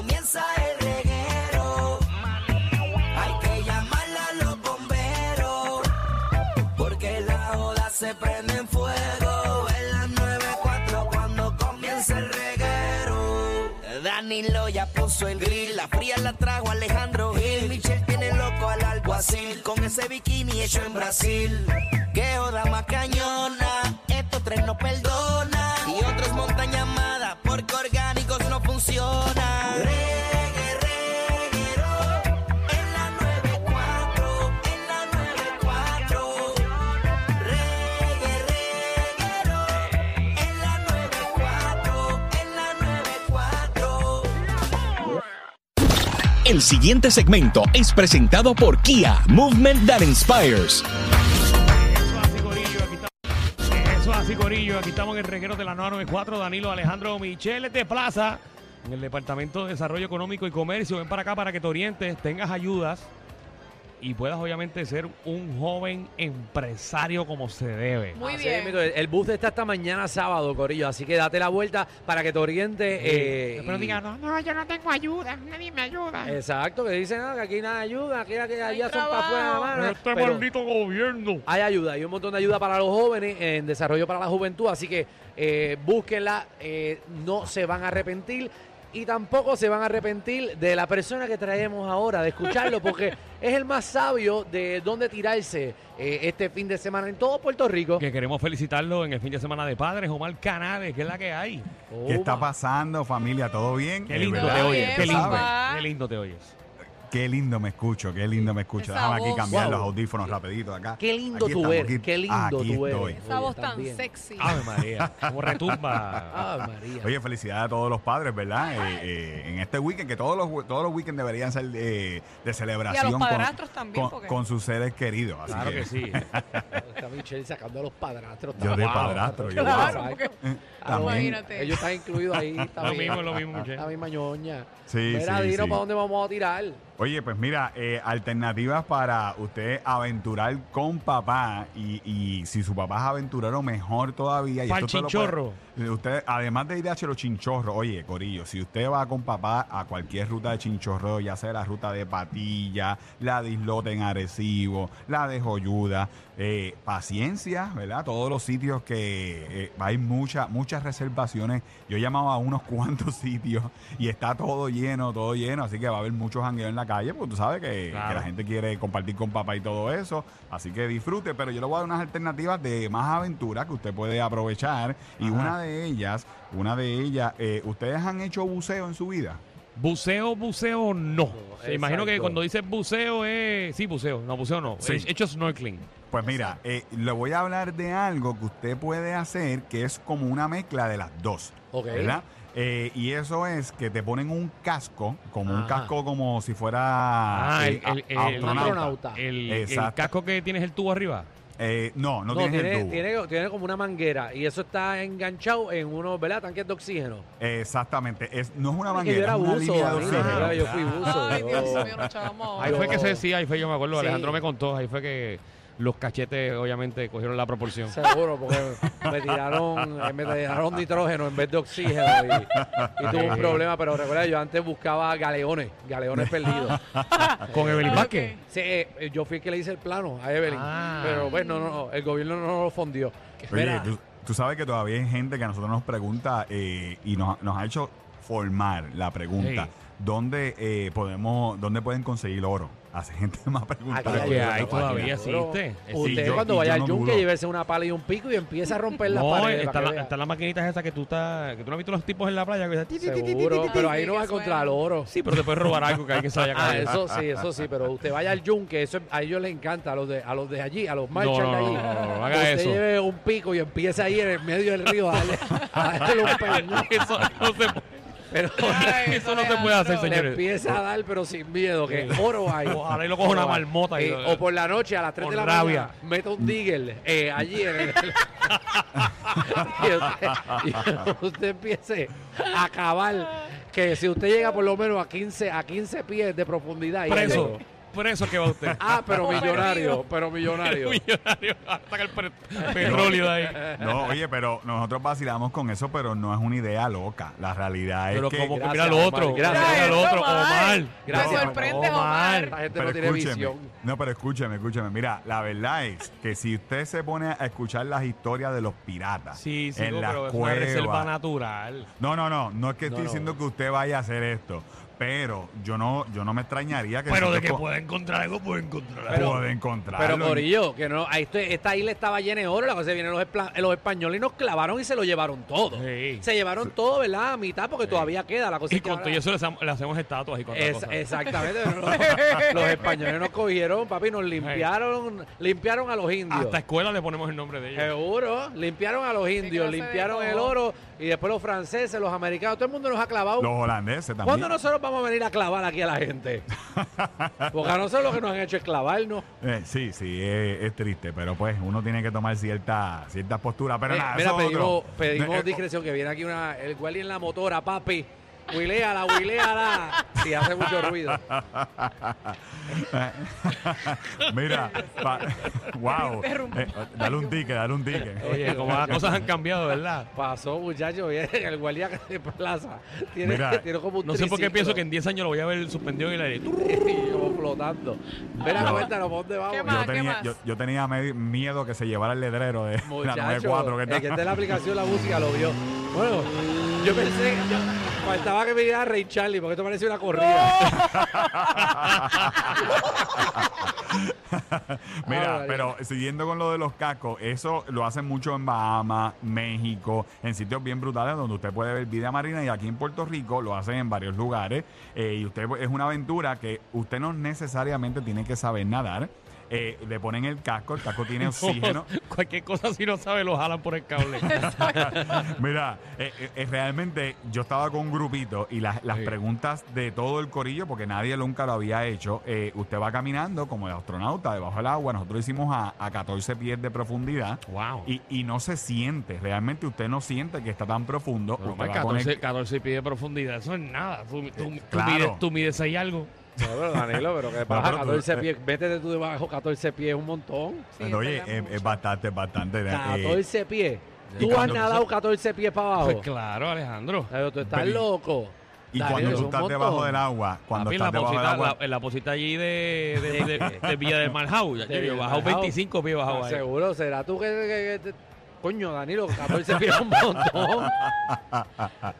comienza el reguero. Hay que llamarle a los bomberos. Porque la joda se prende en fuego. En las 9.4 cuando comienza el reguero. Danilo ya puso el grill. La fría la trajo Alejandro Gil. Michelle tiene loco al alguacil. Con ese bikini hecho en Brasil. Que joda más cañona. Estos tres no perdonan. Siguiente segmento es presentado por Kia, Movement That Inspires. Eso así, Corillo. Aquí estamos, en el reguero de la 994. Danilo Alejandro Michele de Plaza. En el Departamento de Desarrollo Económico y Comercio. Ven para acá para que te orientes, tengas ayudas y puedas obviamente ser un joven empresario como se debe. Muy Así bien. el, bus está hasta mañana sábado, Corillo. Así que date la vuelta para que te oriente. eh, Después no y- digan, no, no, yo no tengo ayuda, nadie me ayuda. Exacto, que dicen "Ah, que aquí nada ayuda, aquí, aquí allá son para trabajo. afuera, mano". este Pero maldito gobierno. hay ayuda, hay un montón de ayuda para los jóvenes en desarrollo para la juventud, así que eh, búsquenla, eh, no se van a arrepentir y tampoco se van a arrepentir de la persona que traemos ahora, de escucharlo, porque es el más sabio de dónde tirarse eh, este fin de semana en todo Puerto Rico. Que queremos felicitarlo en el fin de semana de padres, Omar Canales, que es la que hay. ¿Qué está pasando, familia? ¿Todo bien? Qué lindo te oyes, qué lindo, qué lindo te oyes. Qué lindo me escucho, qué lindo me escucho. Esa Déjame aquí voz. cambiar Wow. los audífonos rapidito acá. Qué lindo Aquí tú estamos, eres, aquí- qué lindo aquí tú eres. estoy. Esa voz tan también. sexy. Ave María, como retumba. Ave María. Oye, felicidades a todos los padres, ¿verdad? Eh, eh, en este weekend, que todos los, todos los weekends deberían ser de, de celebración con- padrastros también, con, porque- con sus seres queridos. Así Claro que sí. Está Michelle sacando a los padrastros. Yo de Wow. padrastro, yo Claro, porque Ah, También. imagínate. Ellos están incluidos ahí. Está Lo bien. mismo, lo mismo, Michelle. La misma ñoña. Sí, Mira, sí, Dino, sí. ¿para dónde vamos a tirar? Oye, pues mira, eh, alternativas para usted aventurar con papá y, y si su papá es aventurero, mejor todavía. Y esto usted lo chinchorro. puede- usted, además de ir a los chinchorros, oye, Corillo, si usted va con papá a cualquier ruta de chinchorro, ya sea la ruta de Patilla, la de Islote en Arecibo, la de Joyuda, eh, paciencia, ¿verdad? Todos los sitios que eh, hay muchas muchas reservaciones. Yo he llamado a unos cuantos sitios y está todo lleno, todo lleno, así que va a haber muchos jangueos en la calle, porque tú sabes que, Claro. que la gente quiere compartir con papá y todo eso, así que disfrute, pero yo le voy a dar unas alternativas de más aventura que usted puede aprovechar y Ajá. una de ellas, una de ellas, eh, ¿ustedes han hecho buceo en su vida? Buceo, buceo, no. Se imagino que cuando dices buceo es. Sí, buceo. No, buceo no. Sí. Es hecho snorkeling. Pues mira, eh, le voy a hablar de algo que usted puede hacer que es como una mezcla de las dos. Ok. ¿Verdad? Eh, y eso es que te ponen un casco, como un casco como si fuera Ah, eh, el- el- a- el- astronauta. El, casco que tienes el tubo arriba. Eh, no, no, No, tienes tiene, el tubo. tiene, tiene como una manguera y eso está enganchado en unos, ¿verdad? Tanques de oxígeno. Exactamente. Es, no es una Es que yo manguera, era es una buzo, línea de oxígeno. yo fui buzo. Ay, yo- Dios mío, chavamos. Ahí fue que se sí, ahí fue, yo me acuerdo. Sí. Alejandro me contó, ahí fue que los cachetes obviamente cogieron la proporción. Seguro, porque me tiraron, eh, me tiraron nitrógeno en vez de oxígeno y, y tuve un problema, pero recuerda, yo antes buscaba galeones, galeones perdidos. Con Evelyn. Vázquez. Sí, eh, yo fui el que le hice el plano a Evelyn, Ah. pero bueno, no, no, el gobierno no lo fondió. Oye, tú, tú sabes que todavía hay gente que a nosotros nos pregunta eh, y nos, nos ha hecho formar la pregunta. Sí. ¿Dónde eh, podemos, dónde pueden conseguir oro? Hace gente más preguntas. Aquí hay hay todavía existe. Usted yo- cuando vaya al no yunque, llévese una pala y un pico y empieza a romper No, paredes. están para que la- vea. están las maquinitas esas que tú estás, que tú no has visto los tipos en la playa. Que, Seguro, pero ahí no va a encontrar suena. oro. Sí, pero te puedes robar algo que hay que saber Ah, eso sí, eso sí, pero usted vaya al yunque, eso a ellos les encanta, a los de, a los de allí, a los marchas no, de allí. no, no, no, haga usted eso. lleve un pico y empieza ahí en el medio del río a darle, a darle un peñón. Eso no se puede, Pero Ay, eso no se puede hacer, Alejandro. le señores. empieza a dar, pero sin miedo, que oro hay. Ojalá y lo coja una marmota y Eh, o por la noche a las 3 de la rabia. mañana, meta un digger eh, allí en el... y, usted, y usted empiece a cavar, que si usted llega por lo menos a 15, a 15 pies de profundidad... Preso. oro. Preso que va usted. Ah, pero millonario, pero millonario. Millonario, saca el pre- petróleo de ahí. No, oye, pero nosotros vacilamos con eso, pero no es una idea loca. La realidad Pero es que... como que Gracias, mira lo otro, Omar, gracias. mira lo otro, Omar. Omar. Gracias, Me sorprende, Omar. La gente Pero no tiene escúcheme. visión. No, pero escúcheme, escúcheme. Mira, la verdad es que si usted se pone a escuchar las historias de los piratas Sí, sí, en no, las pero es una reserva natural. No, no, no, no es que No, estoy no. diciendo que usted vaya a hacer esto, pero yo no, yo no me extrañaría que Pero de que pueda encontrar algo, puede encontrar algo. Puede encontrarlo. Pero Corillo, que no, ahí estoy- esta isla estaba llena de oro, la cosa vienen los, espla- los españoles y nos clavaron y se lo llevaron todo. Sí. Se llevaron todo, ¿verdad? A mitad, porque todavía queda la cosa. Y con todo eso le, hacemos- le hacemos estatuas y con Es- exactamente. los, los españoles nos cogieron, papi, nos limpiaron, limpiaron a los indios. Hasta escuela le ponemos el nombre de ellos. Seguro, limpiaron a los indios, limpiaron el oro y después los franceses, los americanos, todo el mundo nos ha clavado. Los holandeses también. ¿Cuándo nosotros vamos a venir a clavar aquí a la gente? Porque a nosotros lo que nos han hecho es clavarnos. Eh, sí, sí, es, es triste, pero pues uno tiene que tomar cierta, cierta postura. Pero Eh, nada, mira, pedimos, pedimos Eh, discreción, que viene aquí una, el guardia en la motora, papi. Huileala, huileala. Si hace mucho ruido. Mira, pa- wow. Eh, dale un ticket, dale un ticket. Oye, como las cosas han cambiado, ¿verdad? Pasó, muchacho, viene el guardia de plaza. Tiene, Mira, tiene como un No sé por qué pienso que en 10 años lo voy a ver suspendido en el aire. Y como flotando. Mira, No. cuéntanos, ¿por dónde vamos? ¿Qué más? Yo tenía, más? yo, yo tenía me- miedo que se llevara el ledrero de la Muchacho, 94 que el que está. está en la aplicación la música lo vio. Bueno, yo pensé, yo- faltaba que me diera Ray Charlie, porque esto parece una corrida. Mira, pero siguiendo con lo de los cascos, eso lo hacen mucho en Bahamas, México, en sitios bien brutales donde usted puede ver vida marina y aquí en Puerto Rico lo hacen en varios lugares eh, y usted es una aventura que usted no necesariamente tiene que saber nadar. Eh, le ponen el casco, el casco tiene oxígeno. Cualquier cosa si no sabe lo jalan por el cable. Mira, eh, eh, eh, realmente yo estaba con un grupito y las, las Sí. preguntas de todo el corillo, porque nadie nunca lo había hecho, eh, usted va caminando como el astronauta debajo del agua, nosotros lo hicimos a, a 14 pies de profundidad wow. y, y no se siente, realmente usted no siente que está tan profundo. Pero, usted pues, va con el- 14, 14 pies de profundidad, eso es nada. Tú, tú- tú Claro. mides, tú mides 6 algo. No, pero Danilo, pero que No, baja pero tú- 14 pies. Métete tú debajo 14 pies, un montón. Sí, Pero, oye, es mucho. es bastante, bastante. eh, 14 pies. y Tú has cuando- nadado 14 pies para abajo. Pues claro, Alejandro. Pero tú estás Pero loco. y Danilo, cuando es tú un estás montón. debajo del agua, cuando Papi, estás la debajo del posita, agua, la, en la posita allí de, de, de, de Villa del Marjau. Ya, De yo Villa he del bajado Marjau. 25 pies bajado Ah, ahí. Seguro, será tú que, que- que te- Coño, Danilo, 14 pies es un montón.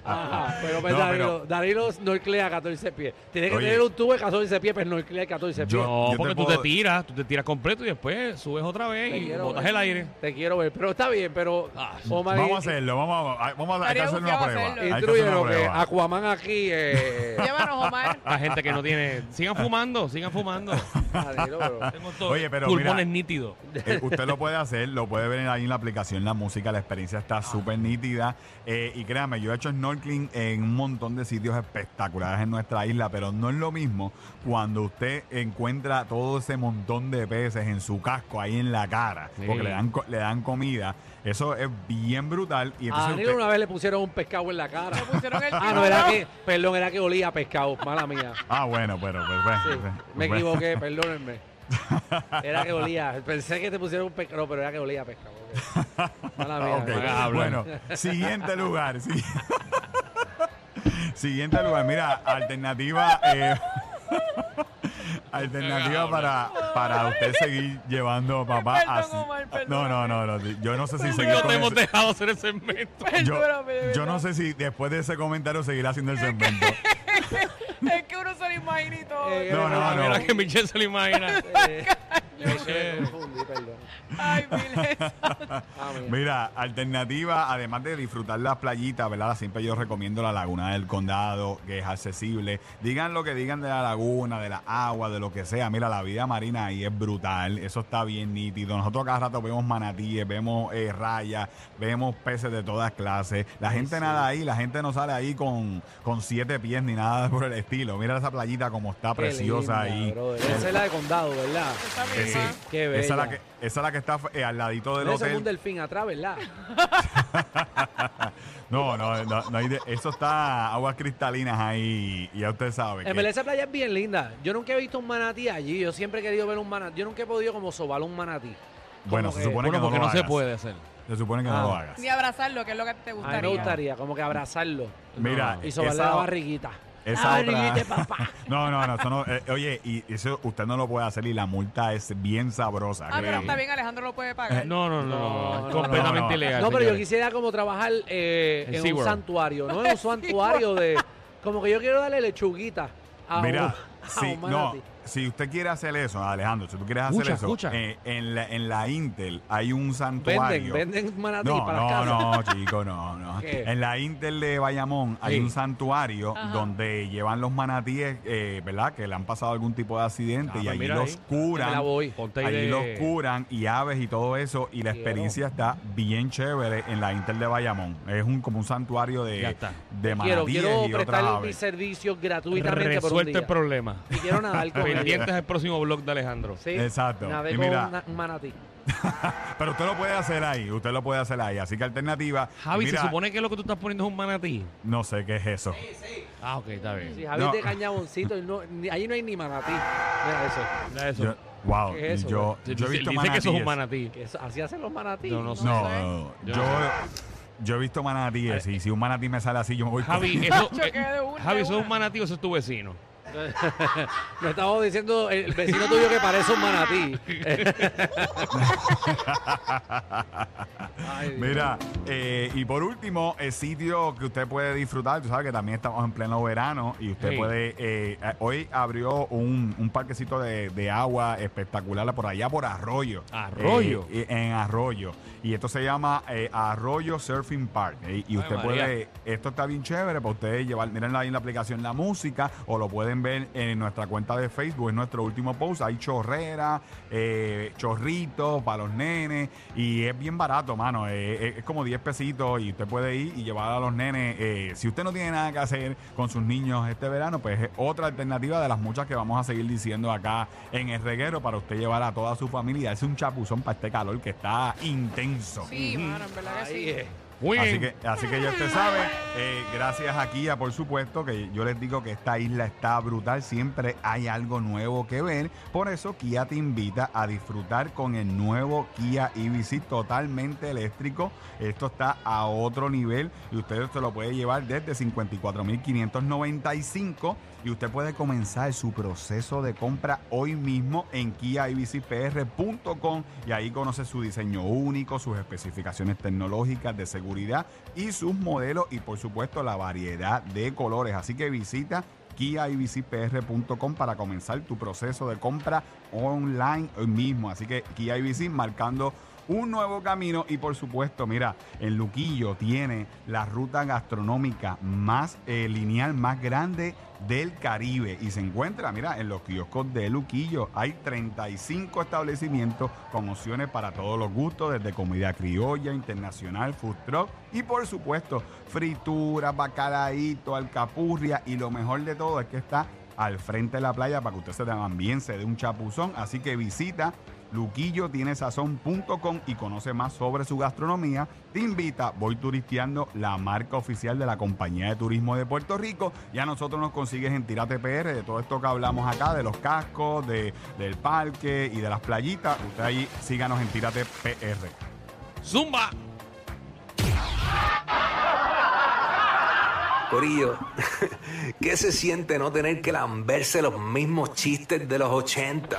Ajá, pero, pues, No, Danilo, pero- Danilo snorclea 14 pies. Tiene que Oye. tener un tubo de 14 pies para snorclear 14 pies. Yo- No, te porque tú puedo- te tiras, tú te tiras completo y después subes otra vez Te y botas ver. el aire. Te quiero ver. Pero está bien, pero. Ah, Omar, vamos a hacerlo, vamos a, vamos a hay que hacer una prueba. que Instruyeron que. Aquaman aquí. Eh, Llévanos, Omar. La gente que no tiene. Sigan fumando, sigan fumando. Danilo, pero- Tengo todo- Oye, pero pulmones mira. nítidos. Eh, usted lo puede hacer, lo puede ver ahí en la aplicación, la música, la experiencia está súper nítida. Eh, y créame, yo he hecho snorkeling en un montón de sitios espectaculares en nuestra isla, pero no es lo mismo cuando usted encuentra todo ese montón de peces en su casco ahí en la cara, Sí. porque le dan, co- le dan comida. Eso es bien brutal. Y A entonces Danilo usted- una vez le pusieron un pescado en la cara. Le pusieron el Ah, no, era tiburón. que. Perdón, era que olía a pescado. Mala mía. Ah, bueno, pero pues, pues, Sí, pues, me pues. equivoqué, perdónenme. Era que olía. Pensé que te pusieron un pescado, pero era que olía a pescado. Mala mía. Ok, me hagas hablar. Bueno, siguiente lugar. sí. siguiente lugar. Mira, alternativa. eh, alternativa para, para usted seguir llevando a papá Perdón, No, no, no, no. Yo no sé si seguir te hemos ese- dejado hacer el segmento. yo, yo no sé si después de ese comentario seguir haciendo el segmento. Es que uno se lo imagina y todo. Eh, No, no, no. Mira que Michelle se lo imagina. Eh, Michelle. Perdón. Ay. Ah, mira. Mira, alternativa, además de disfrutar las playitas, ¿verdad? Siempre yo recomiendo la Laguna del Condado, que es accesible. Digan lo que digan de la laguna, de la agua, de lo que sea. Mira, la vida marina ahí es brutal. Eso está bien nítido. Nosotros cada rato vemos manatíes, vemos eh, rayas, vemos peces de todas clases. La gente nada ahí, la gente no sale ahí con, con siete pies ni nada por el estilo. Mira esa playita como está Qué preciosa linda, ahí. brother. Esa es la de condado, ¿verdad? Esa sí. Qué bella. Esa es la que, esa es la que está eh, al ladito del Eso es un hotel. delfín atrás, ¿verdad? No, no, no, no hay de- eso está aguas cristalinas ahí y ya usted sabe. En que- verdad esa playa es bien linda. Yo nunca he visto un manatí allí. Yo siempre he querido ver un manatí. Yo nunca he podido como sobar un manatí. bueno, como se que- supone Bueno, que no porque lo no se hagas. puede hacer. Se supone que Ah. no lo hagas. Ni abrazarlo, que es lo que te A mí gustaría. me gustaría como que abrazarlo. Mira, Y sobarle esa- la barriguita. Esa otra- papá. No, no, no, eso no. eh, oye, y eso usted no lo puede hacer y la multa es bien sabrosa. Ah, pero está bien, Alejandro lo puede pagar. No, no, no, no, No, completamente no, no. ilegal. No, pero yo quisiera como trabajar eh, En un santuario, no en un santuario de... Como que yo quiero darle lechuguita a Mira, un, un no, si usted quiere hacer eso, Alejandro, si tú quieres hacer Escucha, eso, escucha. eh, en, la, en la Intel hay un Venden, santuario. venden manatí No, para no, casas. no, chico, no, no. ¿Qué? En la Intel de Bayamón hay Sí. un santuario Ajá. donde llevan los manatíes, eh, ¿verdad? Que le han pasado algún tipo de accidente Ah, y pues allí mira los ahí. Me la curan. voy. Ponte ahí Allí de- los curan y aves y todo eso. Y la Quiero. experiencia está bien chévere en la Intel de Bayamón. Es un como un santuario de, está. de Quiero, manatíes quiero y otras prestar mis aves. servicios gratuitamente por un Resuelto día. el problema. Y quiero nadar con ellos. Pendientes al próximo blog de Alejandro. Sí, Exacto. nadé Y con mira- una- un manatí. Pero usted lo puede hacer ahí, usted lo puede hacer ahí. Así que alternativa. Javi, mira, se supone que lo que tú estás poniendo es un manatí. No sé qué es eso. Ah, ok, está bien. Sí, Javier No. de Cañaboncito, y no, ni- ahí no hay ni manatí. Mira eso. Mira eso. Yo- wow, ¿Qué es eso, yo, yo he dice- visto dice que eso es un manatíes. manatí. Que eso- así hacen los manatí. Yo no sé. No, No sé. no, Yo yo, he visto manatíes y si un manatí me sale así, yo me voy Javi, eso, de una, Javi, de ¿eso es una. un manatí o eso es tu vecino? No estamos diciendo el vecino tuyo que parece un manatí. Ay. Mira, eh, y por último, el sitio que usted puede disfrutar, tú sabes que también estamos en pleno verano y usted Sí. puede, eh, hoy abrió un, un parquecito de, de agua espectacular por allá por Arroyo. Arroyo. Eh, en Arroyo. Y esto se llama eh, Arroyo Surfing Park. eh, y Ay, usted María. puede, esto está bien chévere para ustedes llevar, miren ahí en la aplicación la música o lo pueden ver en nuestra cuenta de Facebook, en nuestro último post. Hay chorrera, eh, chorritos para los nenes y es bien barato, mano. eh, es, es como 10 pesitos y usted puede ir y llevar a los nenes. eh, si usted no tiene nada que hacer con sus niños este verano, pues es otra alternativa de las muchas que vamos a seguir diciendo acá en el reguero para usted llevar a toda su familia. darse un chapuzón para este calor que está intenso. Sí, mano, en verdad que Ahí sí. Muy Así bien. que, así que ya usted sabe, eh, gracias a Kia, por supuesto, que yo les digo que esta isla está brutal, siempre hay algo nuevo que ver. Por eso Kia te invita a disfrutar con el nuevo Kia EV6 totalmente eléctrico. Esto está a otro nivel y usted se lo puede llevar desde 54.595 y usted puede comenzar su proceso de compra hoy mismo en kiaevcpr.com y ahí conoce su diseño único, sus especificaciones tecnológicas de seguridad y sus modelos y por supuesto la variedad de colores. Así que visita kiaevcpr.com para comenzar tu proceso de compra online hoy mismo. Así que Kia IBC marcando un nuevo camino y por supuesto, mira, en Luquillo tiene la ruta gastronómica más eh, lineal, más grande del Caribe y se encuentra, mira, en los kioscos de Luquillo. Hay 35 establecimientos con opciones para todos los gustos, desde comida criolla, internacional, food truck y por supuesto fritura, bacalaíto, alcapurria y lo mejor de todo es que está al frente de la playa para que usted se también se dé un chapuzón. Así que visita luquillotinesazón.com y conoce más sobre su gastronomía. Te invita, voy turisteando, la marca oficial de la Compañía de Turismo de Puerto Rico. Y a nosotros nos consigues en Tírate PR, de todo esto que hablamos acá, de los cascos, de, del parque y de las playitas. Usted ahí síganos en Tírate PR. Zumba. Corillo, ¿qué se siente no tener que lamberse los mismos chistes de los 80?